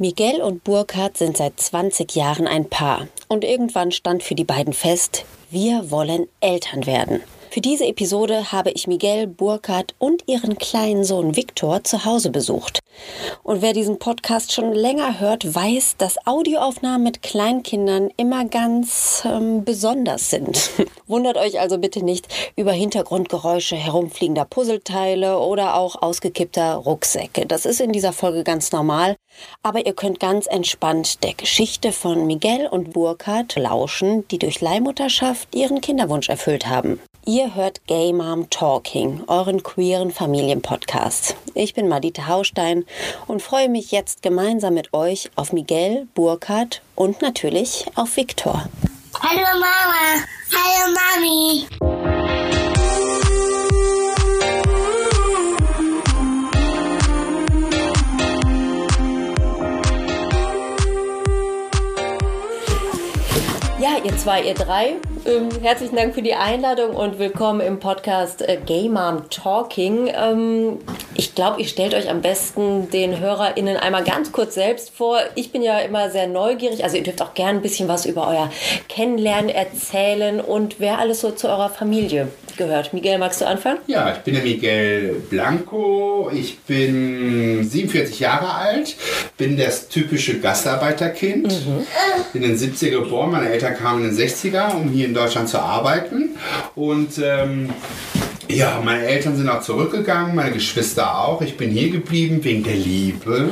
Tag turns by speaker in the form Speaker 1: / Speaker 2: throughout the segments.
Speaker 1: Miguel und Burkhard sind seit 20 Jahren ein Paar. Und irgendwann stand für die beiden fest, wir wollen Eltern werden. Für diese Episode habe ich Miguel, Burkhard und ihren kleinen Sohn Viktor zu Hause besucht. Und wer diesen Podcast schon länger hört, weiß, dass Audioaufnahmen mit Kleinkindern immer ganz ähm, besonders sind. Wundert euch also bitte nicht über Hintergrundgeräusche herumfliegender Puzzleteile oder auch ausgekippter Rucksäcke. Das ist in dieser Folge ganz normal, aber ihr könnt ganz entspannt der Geschichte von Miguel und Burkhard lauschen, die durch Leihmutterschaft ihren Kinderwunsch erfüllt haben. Ihr hört Gay Mom Talking, euren queeren Familienpodcast. Ich bin Madita Haustein und freue mich jetzt gemeinsam mit euch auf Miguel, Burkhard und natürlich auf Viktor.
Speaker 2: Hallo Mama, hallo Mami.
Speaker 1: Ja, ihr zwei, ihr drei, ähm, herzlichen Dank für die Einladung und willkommen im Podcast äh, Gay Mom Talking. Ähm, ich glaube, ihr stellt euch am besten den HörerInnen einmal ganz kurz selbst vor. Ich bin ja immer sehr neugierig, also ihr dürft auch gerne ein bisschen was über euer Kennenlernen erzählen und wer alles so zu eurer Familie gehört. Miguel, magst du anfangen?
Speaker 3: Ja, ich bin der Miguel Blanco. Ich bin 47 Jahre alt, bin das typische Gastarbeiterkind. Bin in den 70er geboren, meine Eltern kamen in den 60er, um hier in Deutschland zu arbeiten. Und ähm, ja, meine Eltern sind auch zurückgegangen, meine Geschwister auch. Ich bin hier geblieben wegen der Liebe.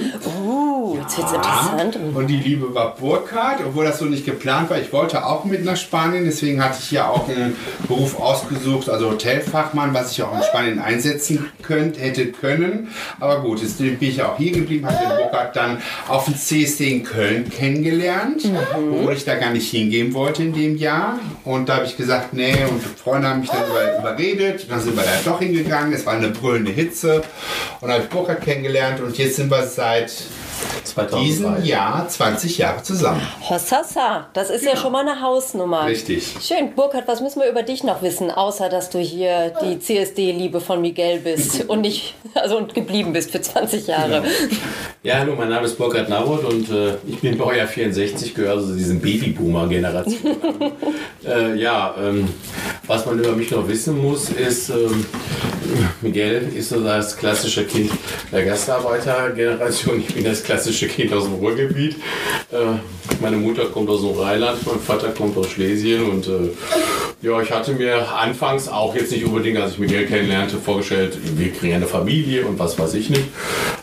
Speaker 1: Uh, jetzt wird's interessant.
Speaker 3: Und die Liebe war Burkhardt, obwohl das so nicht geplant war. Ich wollte auch mit nach Spanien, deswegen hatte ich ja auch einen Beruf ausgesucht, also Hotelfachmann, was ich auch in Spanien einsetzen könnt, hätte können. Aber gut, jetzt bin ich auch hier geblieben, habe den Burkhardt dann auf dem CSD in Köln kennengelernt, obwohl ich da gar nicht hingehen wollte in dem Jahr. Und da habe ich gesagt, nee, und Freunde haben mich dann über, überredet. Dann sind wir da doch hingegangen. Es war eine brüllende Hitze. Und da habe ich Burkhardt kennengelernt und jetzt sind wir seit
Speaker 4: 2002.
Speaker 3: diesem Jahr 20 Jahre zusammen.
Speaker 1: Hossassa, das ist ja. schon mal eine Hausnummer.
Speaker 3: Richtig.
Speaker 1: Schön. Burkhard, was müssen wir über dich noch wissen, außer dass du hier die CSD-Liebe von Miguel bist und nicht, also und geblieben bist für 20 Jahre.
Speaker 4: Ja, hallo, mein Name ist Burkhard Naroth und äh, ich bin Baujahr 64, gehöre also zu diesen Babyboomer-Generation äh, ja, ähm, was man über mich noch wissen muss, ist, ähm, Miguel ist so das klassische Kind der Gastarbeitergeneration. Ich bin das klassische Kind aus dem Ruhrgebiet. Äh, meine Mutter kommt aus dem Rheinland, mein Vater kommt aus Schlesien und äh, ja, ich hatte mir anfangs auch jetzt nicht unbedingt, als ich Miguel kennenlernte, vorgestellt, wir kriegen eine Familie und was weiß ich nicht.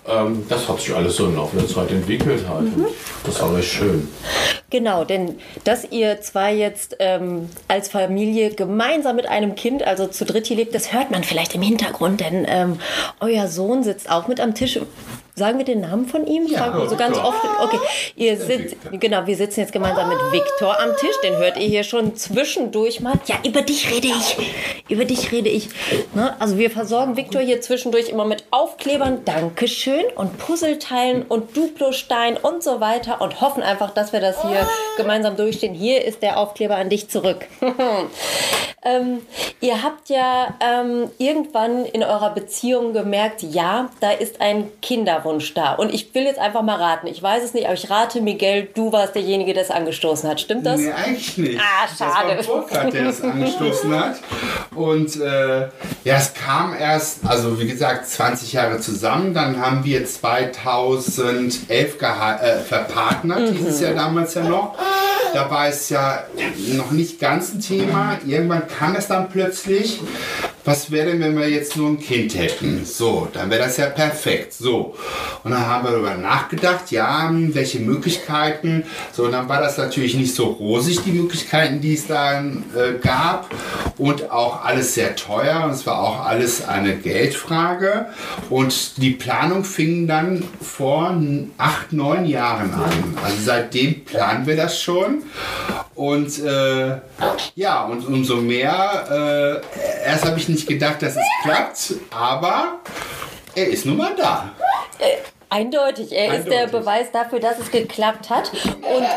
Speaker 4: Ähm, das hat sich alles so im Laufe der Zeit entwickelt halt. Und Das war recht schön.
Speaker 1: Genau, denn dass ihr zwei jetzt ähm, als Familie gemeinsam mit einem Kind, also zu dritt hier lebt, das hört man vielleicht im Hintergrund, denn ähm, euer Sohn sitzt auch mit am Tisch. Sagen wir den Namen von ihm?
Speaker 3: Ja,
Speaker 1: Fragen wir so ganz oft. Okay, ihr sitzt, genau, wir sitzen jetzt gemeinsam mit Viktor am Tisch. Den hört ihr hier schon zwischendurch mal. Ja, über dich rede ich. Über dich rede ich. Ne? Also wir versorgen Viktor hier zwischendurch immer mit Aufklebern, Dankeschön und Puzzleteilen und Duplostein und so weiter und hoffen einfach, dass wir das hier gemeinsam durchstehen. Hier ist der Aufkleber an dich zurück. ähm, ihr habt ja ähm, irgendwann in eurer Beziehung gemerkt, ja, da ist ein Kinderwunsch da. Und ich will jetzt einfach mal raten. Ich weiß es nicht, aber ich rate, Miguel, du warst derjenige, der es angestoßen hat. Stimmt das?
Speaker 3: Nee, eigentlich nicht.
Speaker 1: Ah, schade.
Speaker 3: Das war Burkhardt, der das angestoßen hat. Und äh, ja, es kam erst, also wie gesagt, 20 Jahre zusammen. Dann haben wir 2011 geha- äh, verpartnert,
Speaker 1: Mhm.
Speaker 3: dieses Jahr damals ja noch. Da war es ja noch nicht ganz ein Thema. Irgendwann kam es dann plötzlich. Was wäre denn, wenn wir jetzt nur ein Kind hätten? So, dann wäre das ja perfekt. So. Und dann haben wir darüber nachgedacht, ja, hm, welche Möglichkeiten. So, und dann war das natürlich nicht so rosig, die Möglichkeiten, die es dann äh, gab. Und auch alles sehr teuer. Und es war auch alles eine Geldfrage. Und die Planung fing dann vor acht, neun Jahren an. Also seitdem planen wir das schon. Und äh, ja, und umso mehr, äh, erst habe ich nicht gedacht, dass es klappt, aber er ist nun mal da.
Speaker 1: Eindeutig. Er ist der
Speaker 3: Eindeutig.
Speaker 1: Beweis dafür, dass es geklappt hat. Und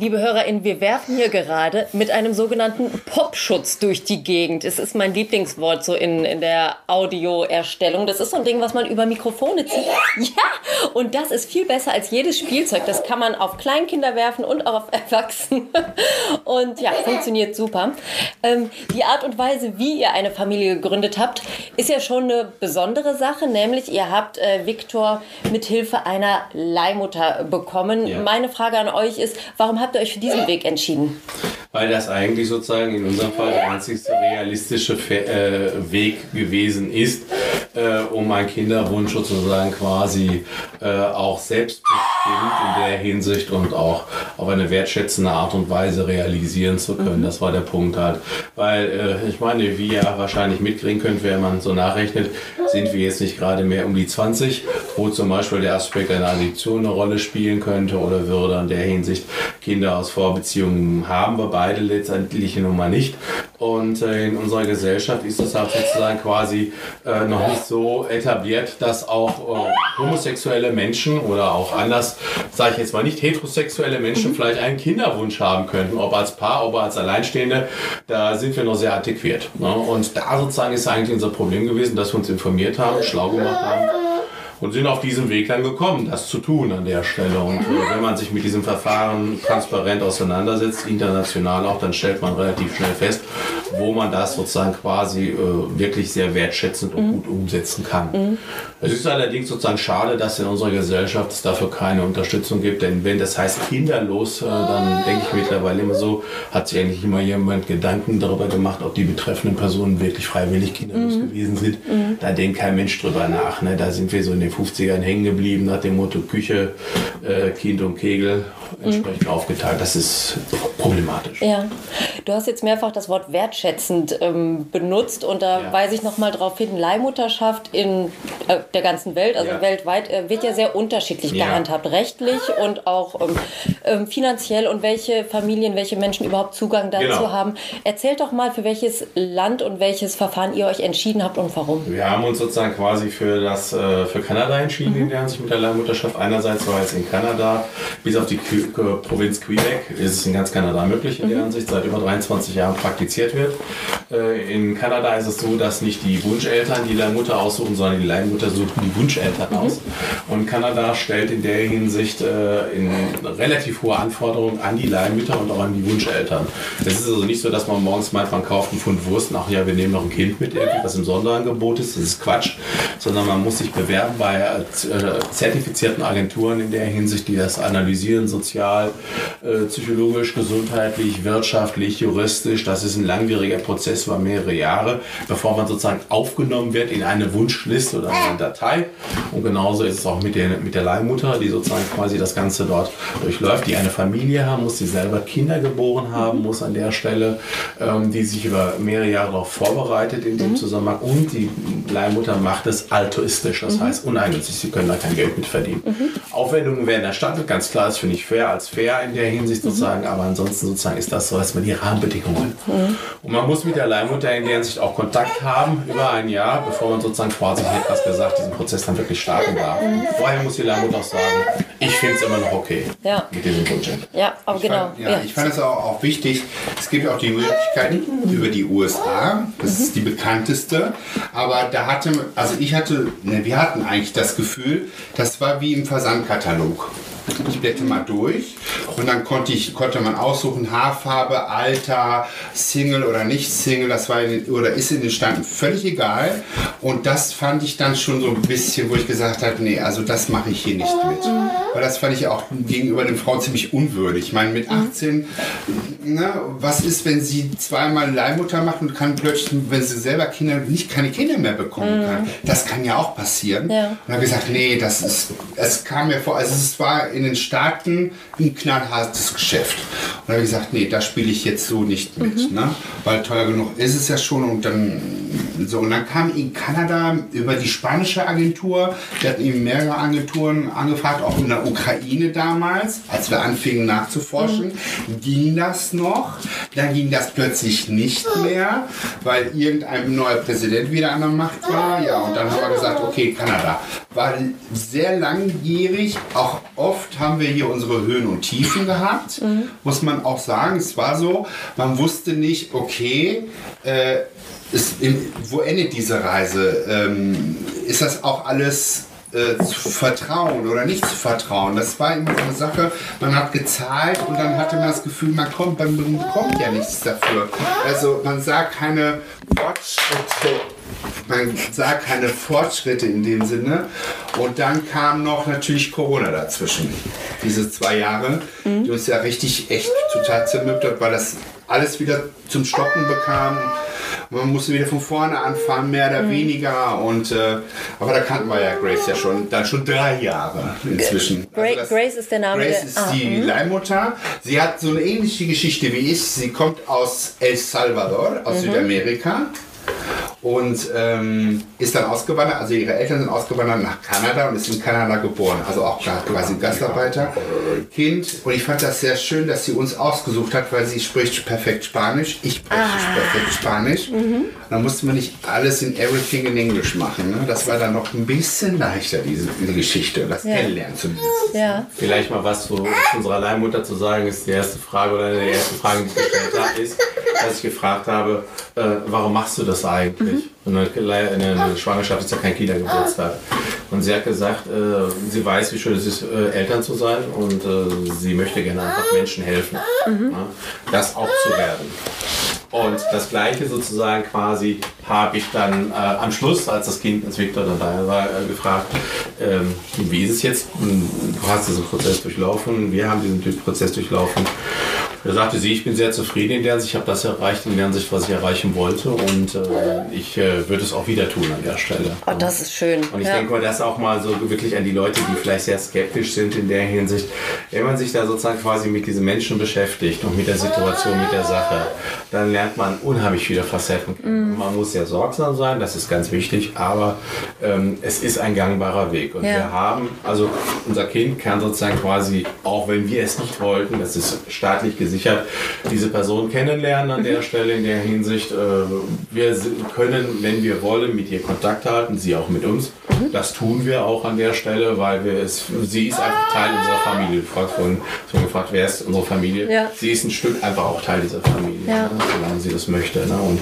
Speaker 1: Liebe HörerInnen, wir werfen hier gerade mit einem sogenannten Popschutz durch die Gegend. Es ist mein Lieblingswort so in, in der Audioerstellung. Das ist so ein Ding, was man über Mikrofone zieht. Ja, und das ist viel besser als jedes Spielzeug. Das kann man auf Kleinkinder werfen und auch auf Erwachsene. Und ja, funktioniert super. Ähm, die Art und Weise, wie ihr eine Familie gegründet habt, ist ja schon eine besondere Sache. Nämlich, ihr habt äh, Viktor mit Hilfe einer Leihmutter bekommen.
Speaker 4: Ja.
Speaker 1: Meine Frage an euch ist, warum habt ihr euch für diesen Weg entschieden?
Speaker 4: Weil das eigentlich sozusagen in unserem Fall der einzigste realistische Fe äh, Weg gewesen ist, äh, um einen Kinderwunsch sozusagen quasi äh, auch selbstbestimmt in der Hinsicht und auch auf eine wertschätzende Art und Weise realisieren zu können. Das war der Punkt halt. Weil äh, ich meine, wie ihr wahrscheinlich mitkriegen könnt, wenn man so nachrechnet, sind wir jetzt nicht gerade mehr um die 20, wo zum Beispiel der Aspekt einer Addition eine Rolle spielen könnte oder würde in der Hinsicht Kinder aus Vorbeziehungen haben wir beide letztendlich nun mal nicht. Und äh, in unserer Gesellschaft ist das halt sozusagen quasi äh, noch nicht so etabliert, dass auch äh, homosexuelle Menschen oder auch anders, sage ich jetzt mal nicht heterosexuelle Menschen vielleicht einen Kinderwunsch haben könnten, ob als Paar, ob als Alleinstehende, da sind wir noch sehr antiquiert. Ne? Und da sozusagen ist eigentlich unser Problem gewesen, dass wir uns informiert haben, schlau gemacht haben und sind auf diesem Weg dann gekommen, das zu tun an der Stelle. Und äh, wenn man sich mit diesem Verfahren transparent auseinandersetzt, international auch, dann stellt man relativ schnell fest, wo man das sozusagen quasi äh, wirklich sehr wertschätzend und gut umsetzen kann. Es ist allerdings sozusagen schade, dass in unserer Gesellschaft es dafür keine Unterstützung gibt, denn wenn das heißt kinderlos, äh, dann denke ich mittlerweile immer so, hat sich eigentlich immer jemand Gedanken darüber gemacht, ob die betreffenden Personen wirklich freiwillig kinderlos gewesen sind. Da denkt kein Mensch drüber nach. Ne? Da sind wir so in den 50ern hängen geblieben nach dem Motto Küche, äh, Kind und Kegel entsprechend aufgeteilt. Das ist problematisch.
Speaker 1: Ja, du hast jetzt mehrfach das Wort wertschätzend ähm, benutzt und da
Speaker 4: Ja.
Speaker 1: weise ich nochmal darauf hin, Leihmutterschaft in äh, der ganzen Welt, also
Speaker 4: Ja.
Speaker 1: weltweit, äh, wird ja sehr unterschiedlich
Speaker 4: Ja.
Speaker 1: gehandhabt, rechtlich und auch ähm, ähm, finanziell und welche Familien, welche Menschen überhaupt Zugang dazu
Speaker 4: Genau.
Speaker 1: haben. Erzählt doch mal, für welches Land und welches Verfahren ihr euch entschieden habt und warum.
Speaker 4: Wir haben uns sozusagen quasi für das äh, für Kanada entschieden in der Hinsicht mit der Leihmutterschaft. Einerseits war es in Kanada, bis auf die Provinz Quebec ist es in ganz Kanada möglich in der Hinsicht, seit über 23 Jahren praktiziert wird. Äh, in Kanada ist es so, dass nicht die Wunscheltern die Leihmutter aussuchen, sondern die Leihmutter suchen die Wunscheltern aus. Und Kanada stellt in der Hinsicht äh, in relativ hohe Anforderungen an die Leihmütter und auch an die Wunscheltern. Es ist also nicht so, dass man morgens meint, man kauft einen Pfund Wurst, ach ja, wir nehmen noch ein Kind mit, was im Sonderangebot ist. Das ist Quatsch. Sondern man muss sich bewerben bei äh, zertifizierten Agenturen in der Hinsicht, die das analysieren, sozial, äh, psychologisch, gesundheitlich, wirtschaftlich, juristisch. Das ist ein langwieriger Prozess über mehrere Jahre, bevor man sozusagen aufgenommen wird in eine Wunschliste oder eine Datei. Und genauso ist es auch mit der, mit der Leihmutter, die sozusagen quasi das Ganze dort durchläuft, die eine Familie haben muss, die selber Kinder geboren haben muss an der Stelle, ähm, die sich über mehrere Jahre darauf vorbereitet in dem Zusammenhang. Und die Leihmutter macht es altruistisch, das heißt uneigennützig, sie können da kein Geld mit verdienen. Aufwendungen werden erstattet, ganz klar, das finde ich fair als fair in der Hinsicht sozusagen, aber ansonsten sozusagen ist das so erstmal die Rahmenbedingungen. Und man muss mit der Leihmutter in der Hinsicht auch Kontakt haben über ein Jahr, bevor man sozusagen quasi, ich hätte was gesagt, diesen Prozess dann wirklich starten darf. Vorher muss die Leihmutter auch sagen, ich finde es immer noch okay
Speaker 1: Ja.
Speaker 4: mit diesem Wunsch.
Speaker 1: Ja, aber
Speaker 3: Ich
Speaker 1: genau.
Speaker 3: fand, ja, ich fand es auch, auch wichtig. Es gibt auch die Möglichkeit über die USA. Das ist die bekannteste. Aber da hatte, also ich hatte, ne, wir hatten eigentlich das Gefühl, das war wie im Versandkatalog. Ich blätter mal durch und dann konnte, ich, konnte man aussuchen, Haarfarbe, Alter, Single oder nicht Single, das war in den, oder ist in den Standen völlig egal. Und das fand ich dann schon so ein bisschen, wo ich gesagt habe, nee, also das mache ich hier nicht mit. Weil das fand ich auch gegenüber den Frauen ziemlich unwürdig. Ich meine, mit 18, ne, was ist, wenn sie zweimal Leihmutter macht und kann plötzlich, wenn sie selber Kinder, nicht keine Kinder mehr bekommen kann. Das kann ja auch passieren.
Speaker 1: Ja.
Speaker 3: Und dann habe ich gesagt, nee, das ist, es kam mir vor, also es war in den Staaten ein knallhartes Geschäft. Und dann habe ich gesagt, nee, da spiele ich jetzt so nicht mit, ne? weil teuer genug ist es ja schon und dann so und dann kam in Kanada über die spanische Agentur, die hatten eben mehrere Agenturen angefragt, auch in der Ukraine damals, als wir anfingen nachzuforschen, ging das noch, dann ging das plötzlich nicht mehr, weil irgendein neuer Präsident wieder an der Macht war, ja und dann haben wir gesagt, okay, Kanada. War sehr langjährig, auch oft oft haben wir hier unsere Höhen und Tiefen gehabt, muss man auch sagen. Es war so, man wusste nicht, okay, äh, ist, in, wo endet diese Reise? Ähm, ist das auch alles äh, zu vertrauen oder nicht zu vertrauen? Das war immer so eine Sache, man hat gezahlt und dann hatte man das Gefühl, man kommt, man bekommt ja nichts dafür. Also man sah keine Fortschritte man sah keine Fortschritte in dem Sinne. Und dann kam noch natürlich Corona dazwischen. Diese zwei Jahre, die uns ja richtig echt total zermürbt hat, weil das alles wieder zum Stoppen bekam. Man musste wieder von vorne anfangen, mehr oder weniger. Und, äh, aber da kannten wir ja Grace ja schon, dann schon drei Jahre inzwischen. Also das-
Speaker 1: Grace ist der Name
Speaker 3: Grace ist
Speaker 1: Ah,
Speaker 3: die Leihmutter. Sie hat so eine ähnliche Geschichte wie ich. Sie kommt aus El Salvador, aus Südamerika. Und ähm, ist dann ausgewandert, also ihre Eltern sind ausgewandert nach Kanada und ist in Kanada geboren. Also auch gerade quasi ein Gastarbeiterkind. Und ich fand das sehr schön, dass sie uns ausgesucht hat, weil sie spricht perfekt Spanisch. Ich spreche perfekt Spanisch. Dann musste man nicht alles in Everything in English machen. Ne? Das war dann noch ein bisschen leichter, diese, diese Geschichte, das Kennenlernen zumindest.
Speaker 1: ja.
Speaker 4: Vielleicht mal was zu unserer Leihmutter zu sagen, ist die erste Frage oder eine der ersten Fragen, die ich gestellt habe, ist, dass ich gefragt habe, äh, warum machst du das eigentlich? Und eine, eine Schwangerschaft ist ja kein Kindergeburtstag. Und sie hat gesagt, äh, sie weiß, wie schön es ist, äh, Eltern zu sein und äh, sie möchte gerne einfach Menschen helfen, ja, das auch zu werden. Und das gleiche sozusagen quasi habe ich dann äh, am Schluss, als das Kind, als Victor dann da war, äh, gefragt, ähm, wie ist es jetzt? Hm, Du hast diesen Prozess durchlaufen, wir haben diesen Prozess durchlaufen. Da sagte sie, ich bin sehr zufrieden in der Hinsicht, ich habe das erreicht in der Hinsicht, was ich erreichen wollte und äh, ich äh, würde es auch wieder tun an der Stelle.
Speaker 1: Oh, das ist schön.
Speaker 4: Und ich
Speaker 1: ja.
Speaker 4: denke mal, das auch mal so wirklich an die Leute, die vielleicht sehr skeptisch sind in der Hinsicht. Wenn man sich da sozusagen quasi mit diesen Menschen beschäftigt und mit der Situation, mit der Sache, dann lernt man unheimlich viele Facetten. kennen. Man muss sehr sorgsam sein, das ist ganz wichtig, aber ähm, es ist ein gangbarer Weg. Und
Speaker 1: Ja.
Speaker 4: wir haben, also unser Kind kann sozusagen quasi, auch wenn wir es nicht wollten, das ist staatlich gesichert, diese Person kennenlernen an der Stelle in der Hinsicht. Äh, wir können, wenn wir wollen, mit ihr Kontakt halten, sie auch mit uns. Das tun wir auch an der Stelle, weil wir es, sie ist einfach Teil unserer Familie. Du fragst vorhin, so gefragt, wer ist unsere Familie?
Speaker 1: Ja.
Speaker 4: Sie ist ein Stück einfach auch Teil dieser Familie,
Speaker 1: Ja.
Speaker 4: ne, solange sie das möchte. Ne? Und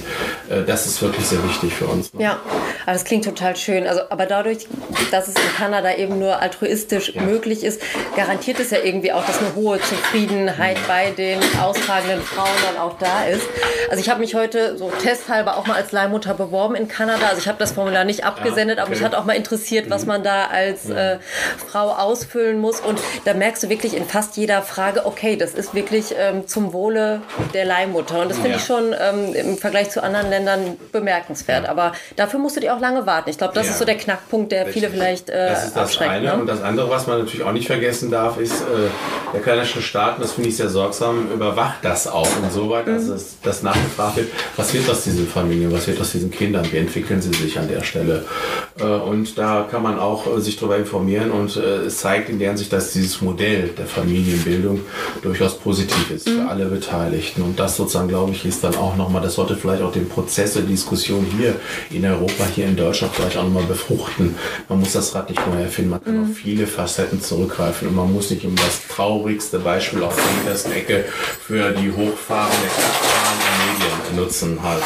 Speaker 4: äh, das ist wirklich sehr wichtig für uns. Ne?
Speaker 1: Ja, aber das klingt total schön. Also, aber dadurch, dass es in Kanada eben nur altruistisch möglich ist, garantiert es ja irgendwie auch, dass eine hohe Zufriedenheit bei den austragenden Frauen dann auch da ist. Also ich habe mich heute so testhalber auch mal als Leihmutter beworben in Kanada. Also ich habe das Formular nicht abgesendet, aber mich
Speaker 4: okay.
Speaker 1: hat auch mal interessiert, was man da als äh, Frau ausfüllen muss. Und da merkst du wirklich in fast jeder Frage, okay, das ist wirklich ähm, zum Wohle der Leihmutter. Und das finde
Speaker 4: Ja.
Speaker 1: ich schon ähm, im Vergleich zu anderen Ländern bemerkenswert. Aber dafür musst du dir auch lange warten. Ich glaube, das
Speaker 4: Ja.
Speaker 1: ist so der Knackpunkt, der viele vielleicht äh,
Speaker 4: Das ist das eine. Und
Speaker 1: Ne?
Speaker 4: das andere, was man natürlich auch nicht vergessen darf, ist, äh, der kanadische Staat, und das finde ich sehr sorgsam, überwacht das auch insoweit, dass es das nachgefragt wird, was wird aus diesen Familien, was wird aus diesen Kindern, wie entwickeln sie sich an der Stelle. Äh, und da kann man auch äh, sich darüber informieren und äh, es zeigt in der Hinsicht, dass dieses Modell der Familienbildung durchaus positiv ist für alle Beteiligten. Und das sozusagen, glaube ich, ist dann auch nochmal, das sollte vielleicht auch den Prozess der Diskussion hier in Europa, hier in Deutschland vielleicht auch nochmal befruchten. Man muss das Rad nicht neu erfinden, man kann auf viele Facetten zurückgreifen und man muss nicht immer das traurigste Beispiel auf der hintersten Ecke für die hochfahrende kraftfahrende Medien nutzen halt.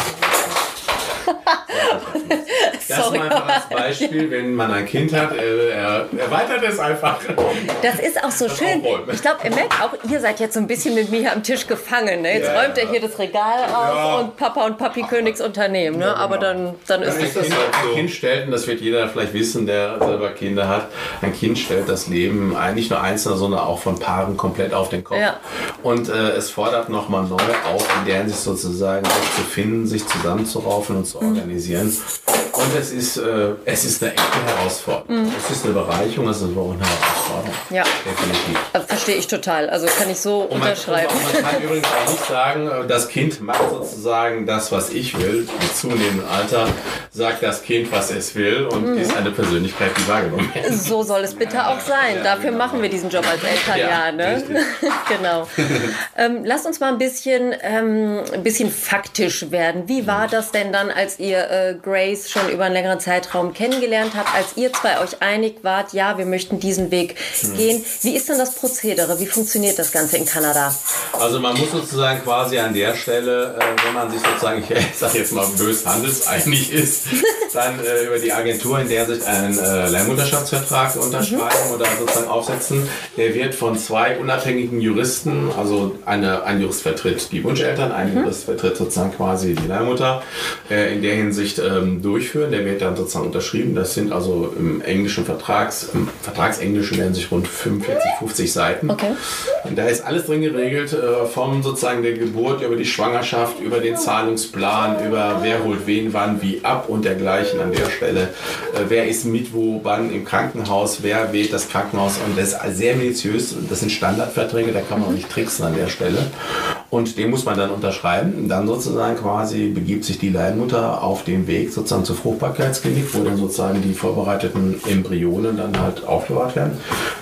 Speaker 4: Das
Speaker 1: Sorry.
Speaker 4: mal einfach als Beispiel, wenn man ein Kind hat, äh, er erweitert es einfach.
Speaker 1: Das ist auch so
Speaker 4: Das
Speaker 1: schön.
Speaker 4: aufräumen.
Speaker 1: Ich glaube, ihr merkt auch, ihr seid jetzt so ein bisschen mit mir hier am Tisch gefangen. Ne? Jetzt
Speaker 4: Ja,
Speaker 1: räumt
Speaker 4: ja.
Speaker 1: er hier das Regal auf
Speaker 4: Ja.
Speaker 1: und Papa und Papi Königs Unternehmen. Ne? Aber dann, dann ist es das.
Speaker 4: kind, ein kind stellt, und das wird jeder vielleicht wissen, der selber Kinder hat, ein Kind stellt das Leben ein- nicht nur einzelner, sondern auch von Paaren komplett auf den Kopf.
Speaker 1: Ja.
Speaker 4: Und äh, es fordert nochmal neu auf, in der Hinsicht sozusagen sich zu finden, sich zusammenzuraufen und zu
Speaker 1: Mhm.
Speaker 4: organisieren. Und es ist, äh, es ist eine echte Herausforderung. Es ist eine Bereicherung, es ist aber auch eine Herausforderung.
Speaker 1: Mhm. Ja.
Speaker 4: Definitiv.
Speaker 1: Also, verstehe ich total. Also kann ich so
Speaker 4: man,
Speaker 1: unterschreiben.
Speaker 4: und man kann übrigens auch nicht sagen, äh, das Kind macht sozusagen das, was ich will. Mit zunehmendem Alter sagt das Kind, was es will und ist eine Persönlichkeit, die wahrgenommen wird.
Speaker 1: So soll es bitte auch sein.
Speaker 4: Ja,
Speaker 1: Dafür
Speaker 4: genau.
Speaker 1: machen wir diesen Job als Eltern ja.
Speaker 4: Ja,
Speaker 1: ne? genau. ähm, lasst uns mal ein bisschen, ähm, ein bisschen faktisch werden. Wie war das denn dann, als ihr äh, Grace schon über einen längeren Zeitraum kennengelernt habt, als ihr zwei euch einig wart, ja, wir möchten diesen Weg hm. gehen. Wie ist denn das Prozedere? Wie funktioniert das Ganze in Kanada?
Speaker 4: Also man muss sozusagen quasi an der Stelle, äh, wenn man sich sozusagen, ich sage jetzt mal bös handelseinig ist, dann äh, über die Agentur in der sich einen äh, Leihmutterschaftsvertrag unterschreiben mhm. oder sozusagen aufsetzen. Der wird von zwei unabhängigen Juristen, also eine, ein Jurist vertritt die Wunscheltern, ein mhm. Jurist vertritt sozusagen quasi die Leihmutter, äh, in der Hinsicht ähm, durchführen. Der wird dann sozusagen unterschrieben. Das sind also im englischen Vertrags, im Vertragsenglischen werden sich rund 45, 50 Seiten. Okay. Und da ist alles drin geregelt, äh, vom sozusagen der Geburt über die Schwangerschaft, über den Zahlungsplan, über wer holt wen wann wie ab und dergleichen an der Stelle. Äh, wer ist mit wo wann im Krankenhaus, wer wählt das Krankenhaus und das ist sehr minutiös. Das sind Standardverträge, da kann man auch nicht tricksen an der Stelle. Und den muss man dann unterschreiben. Dann sozusagen quasi begibt sich die Leihmutter auf den Weg sozusagen zur Fruchtbarkeitsklinik, wo dann sozusagen die vorbereiteten Embryonen dann halt aufbewahrt werden.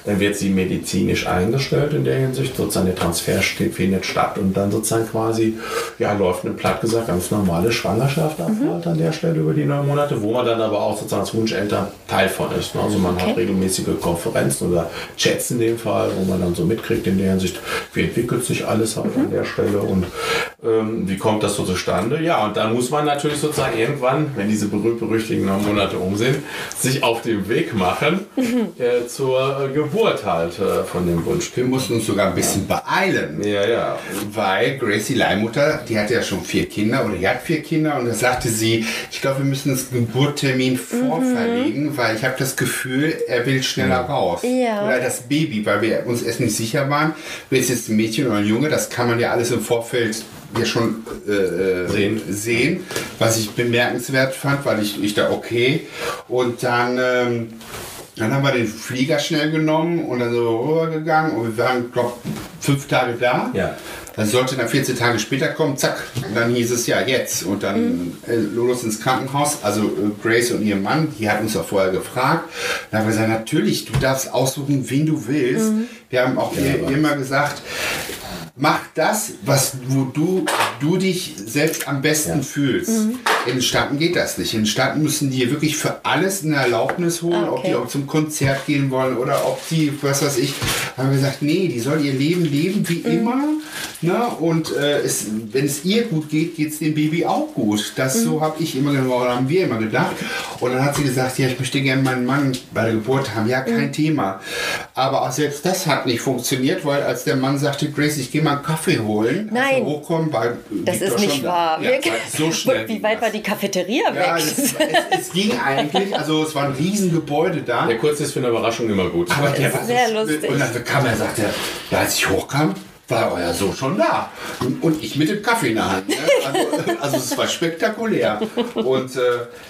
Speaker 4: Dann wird sie medizinisch eingestellt in der Hinsicht, sozusagen der Transfer findet statt und dann sozusagen quasi, ja, läuft eine platt gesagt ganz normale Schwangerschaft ab mhm. halt an der Stelle über die neun Monate, wo man dann aber auch sozusagen als Wunscheltern Teil von ist. Ne? Also man okay. hat regelmäßige Konferenzen oder Chats in dem Fall, wo man dann so mitkriegt in der Hinsicht, wie entwickelt sich alles halt mhm. an der Stelle und ähm, wie kommt das so zustande? Ja, und dann muss man natürlich sozusagen irgendwann, wenn diese berühmt-berüchtigten neun Monate um sind, sich auf den Weg machen mhm. äh, zur äh, Geburt halt äh, von dem Wunsch.
Speaker 3: Wir mussten uns sogar ein bisschen beeilen.
Speaker 4: Ja, ja.
Speaker 3: Weil Gracie Leihmutter, die hatte ja schon vier Kinder oder die hat vier Kinder und da sagte sie, ich glaube, wir müssen das Geburtstermin mhm. vorverlegen, weil ich habe das Gefühl, er will schneller raus. Ja. Oder das Baby, weil wir uns erst nicht sicher waren, will es jetzt ein Mädchen oder ein Junge, das kann man ja alles im Vorfeld ja schon äh, äh, sehen. sehen, was ich bemerkenswert fand, weil ich, ich da okay. Und dann, ähm, dann haben wir den Flieger schnell genommen und dann so rübergegangen und wir waren, glaube fünf Tage da. Ja. Dann sollte dann 14 Tage später kommen, zack. Und dann hieß es ja jetzt. Und dann mhm. äh, los ins Krankenhaus. Also äh, Grace und ihr Mann, die hatten uns auch vorher gefragt. Dann haben wir gesagt, natürlich, du darfst aussuchen, wen du willst. Mhm. Wir haben auch ja, immer gesagt, mach das, was, wo du, du dich selbst am besten ja. fühlst. Mhm. In Staaten geht das nicht. In Staaten müssen die wirklich für alles eine Erlaubnis holen, ah, okay. ob die auch zum Konzert gehen wollen oder ob die, was weiß ich, haben wir gesagt, nee, die soll ihr Leben leben wie mhm. immer. Ne? Und äh, es, wenn es ihr gut geht, geht es dem Baby auch gut. Das mhm. so habe ich immer oder haben wir immer gedacht. Und dann hat sie gesagt, ja, ich möchte gerne meinen Mann bei der Geburt haben. Ja, kein mhm. Thema. Aber auch selbst das hat nicht funktioniert, weil als der Mann sagte, Grace, ich gehe mal einen Kaffee holen,
Speaker 1: Nein, hochkommen, war das ist nicht wahr. Ja, so schnell Wie weit war die Cafeteria weg?
Speaker 3: es, es, es, ging eigentlich, also es war ein Riesengebäude da.
Speaker 4: Der kurz ist für eine Überraschung immer gut.
Speaker 3: Aber der war sehr lustig. Und dann kam er, sagte er, ja, als ich hochkam, war euer so schon da. Und ich mit dem Kaffee in der Hand. Ne? Also, also, es war spektakulär. Und äh,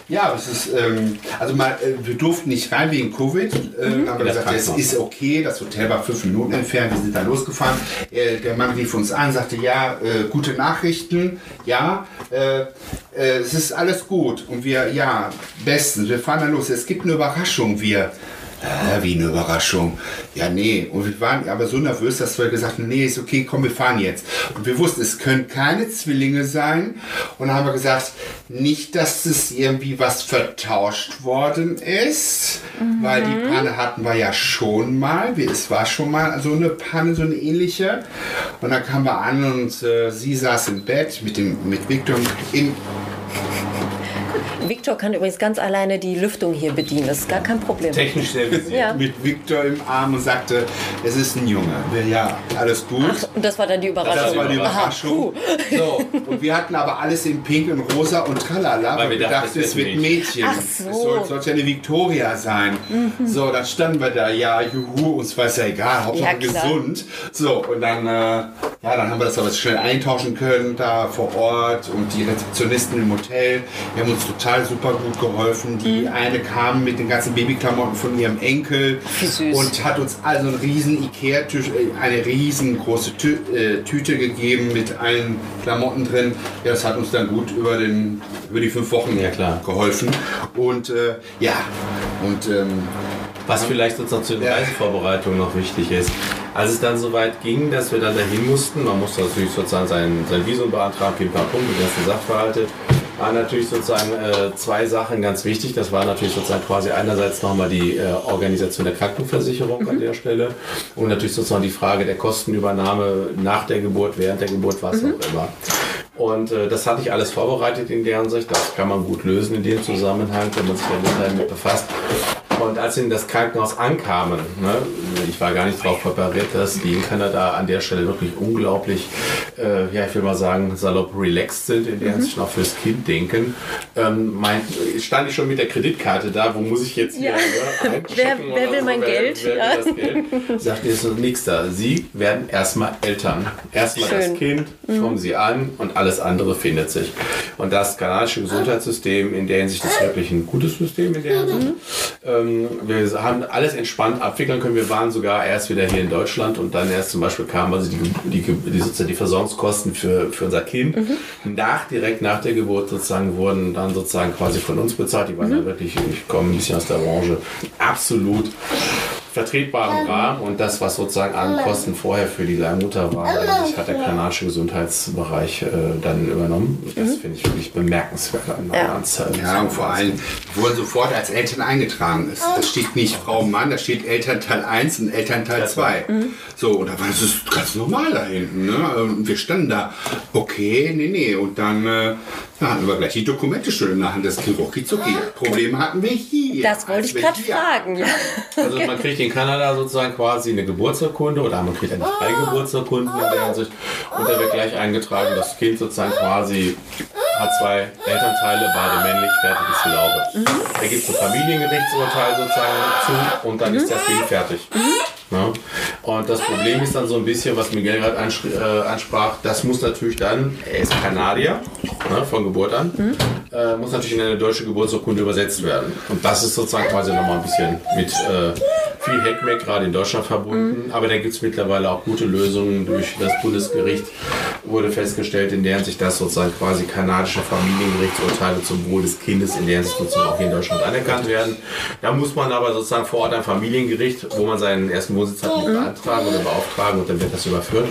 Speaker 3: ja, es ist, ähm, also mal, äh, wir durften nicht rein wegen Covid. Äh, mhm. haben wir gesagt, es ist okay, das Hotel war fünf Minuten entfernt, wir sind da losgefahren. Äh, der Mann rief uns an, sagte, ja, äh, gute Nachrichten, ja, äh, es ist alles gut. Und wir, ja, bestens, wir fahren dann los. Es gibt eine Überraschung, wir äh, wie eine Überraschung. Ja, nee. Und wir waren aber so nervös, dass wir gesagt haben, nee, ist okay, komm, wir fahren jetzt. Und wir wussten, es können keine Zwillinge sein. Und dann haben wir gesagt, nicht, dass es irgendwie was vertauscht worden ist, mhm. weil die Panne hatten wir ja schon mal. Es war schon mal so eine Panne, so eine ähnliche. Und dann kamen wir an und äh, sie saß im Bett mit, dem, mit Victor im
Speaker 1: Victor kann übrigens ganz alleine die Lüftung hier bedienen. Das ist gar kein Problem.
Speaker 3: Technisch sehr ja. Mit Victor im Arm und sagte, es ist ein Junge. Ja, alles gut. Ach,
Speaker 1: und das war dann die Überraschung.
Speaker 3: Das war die Überraschung. Aha, so, und wir hatten aber alles in Pink und Rosa und tralala, weil, wir dachten, es wird ein Mädchen. Ach so. Es soll, sollte eine Victoria sein. Mhm. So, dann standen wir da, ja, juhu, uns war es ja egal, Hauptsache ja, gesund. So, und dann, äh, ja, dann haben wir das aber schnell eintauschen können da vor Ort und die Rezeptionisten im Hotel, die haben uns total total super gut geholfen. Die mhm. eine kam mit den ganzen Babyklamotten von ihrem Enkel und hat uns also einen riesen Ikea-Tisch, äh, eine riesengroße Tü äh, Tüte gegeben mit allen Klamotten drin. Ja, das hat uns dann gut über, den, über die fünf Wochen ja, klar. geholfen. Und äh, ja, und ähm,
Speaker 4: was vielleicht sozusagen zur ja. Reisevorbereitung noch wichtig ist. Als es dann soweit ging, dass wir dann dahin mussten, man musste natürlich sozusagen sein, sein Visum beantragen, ein paar Punkte, die ganzen Sachverhalte, waren natürlich sozusagen äh, zwei Sachen ganz wichtig. Das war natürlich sozusagen quasi einerseits nochmal die äh, Organisation der Krankenversicherung
Speaker 1: Mhm.
Speaker 4: an der Stelle und natürlich sozusagen die Frage der Kostenübernahme nach der Geburt, während der Geburt, was
Speaker 1: Mhm.
Speaker 4: auch immer. Und äh, das hatte ich alles vorbereitet in der Hinsicht. Das kann man gut lösen in dem Zusammenhang, wenn man sich damit befasst. Und als sie in das Krankenhaus ankamen, ne, ich war gar nicht darauf präpariert, dass die in Kanada an der Stelle wirklich unglaublich, äh, ja, ich will mal sagen, salopp relaxed sind, in der Hinsicht auch fürs Kind denken. Ähm, mein, stand ich schon mit der Kreditkarte da, wo muss ich jetzt hier
Speaker 1: Ja.
Speaker 4: ne,
Speaker 1: Wer- wer will
Speaker 4: so,
Speaker 1: mein Geld?
Speaker 4: Wer,
Speaker 1: Ja.
Speaker 4: will das Geld? Sagte ich so, nix da. Sie werden erstmal Eltern. Erstmal das. Kind, kommen Sie an und alles andere findet sich. Und das kanadische Gesundheitssystem in der Hinsicht ist wirklich ein gutes System in der Hinsicht. Ähm, wir haben alles entspannt abwickeln können. Wir waren sogar erst wieder hier in Deutschland und dann erst zum Beispiel kamen also die, die, die, sozusagen die Versorgungskosten für, für unser Kind nach, direkt nach der Geburt sozusagen wurden dann sozusagen quasi von uns bezahlt. Die waren dann wirklich, ich komme ein bisschen aus der Branche, absolut vertretbaren Rahmen und das, was sozusagen an Kosten vorher für die Leihmutter war, das hat der kanadische Gesundheitsbereich äh, dann übernommen. Das finde ich wirklich bemerkenswert an
Speaker 1: Ja.
Speaker 4: Anzahl.
Speaker 3: Ja, und vor allem die wurden sofort als Eltern eingetragen. Es, da steht nicht Frau und Mann, da steht Elternteil 1 und Elternteil 2. So, und da war das ist ganz normal da hinten. Ne? Und wir standen da, okay, nee, nee. Und dann äh, hatten wir gleich die Dokumente schon in der Hand. Das ging rucki zucki. Probleme hatten wir hier.
Speaker 1: Das wollte ich gerade fragen. Ja.
Speaker 4: Also man kriegt in Kanada sozusagen quasi eine Geburtsurkunde oder man kriegt eine drei Geburtsurkunden in der Hinsicht und da wird gleich eingetragen, das Kind sozusagen quasi hat zwei Elternteile, beide männlich, fertig ist die Laube. Da gibt es ein Familiengerichtsurteil sozusagen zu und dann ist das Ding fertig. Ja. Und das Problem ist dann so ein bisschen, was Miguel gerade äh, ansprach, das muss natürlich dann, er ist Kanadier ne, von Geburt an, äh, muss natürlich in eine deutsche Geburtsurkunde übersetzt werden. Und das ist sozusagen quasi nochmal ein bisschen mit äh, viel Heckmeck gerade in Deutschland verbunden. Aber da gibt es mittlerweile auch gute Lösungen durch das Bundesgericht. Wurde festgestellt, in der Hinsicht, dass sozusagen quasi kanadische Familiengerichtsurteile zum Wohl des Kindes in der Hinsicht sozusagen auch hier in Deutschland anerkannt werden. Da muss man aber sozusagen vor Ort ein Familiengericht, wo man seinen ersten Wohnsitz hat, mit beantragen oder beauftragen und dann wird das überführt.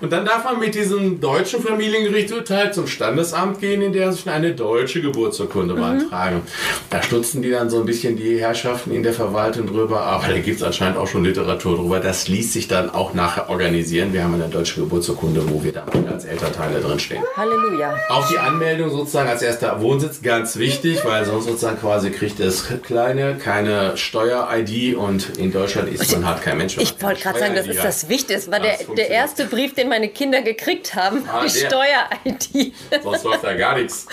Speaker 4: Und dann darf man mit diesem deutschen Familiengerichtsurteil zum Standesamt gehen, in der Hinsicht eine deutsche Geburtsurkunde beantragen. Da stutzen die dann so ein bisschen die Herrschaften in der Verwaltung drüber, aber da gibt es anscheinend auch schon Literatur drüber. Das ließ sich dann auch nachher organisieren. Wir haben eine deutsche Geburtsurkunde, wo wir dann als Elternteile drinstehen.
Speaker 1: Halleluja.
Speaker 4: Auch die Anmeldung sozusagen als erster Wohnsitz ganz wichtig, weil sonst sozusagen quasi kriegt das Kleine keine Steuer-ID und in Deutschland ist man halt kein Mensch.
Speaker 1: Ich wollte gerade sagen, das ist das Wichtigste. Das war der, der erste Brief, den meine Kinder gekriegt haben.
Speaker 4: Ah,
Speaker 1: die. Steuer-ID.
Speaker 4: Sonst läuft da gar nichts.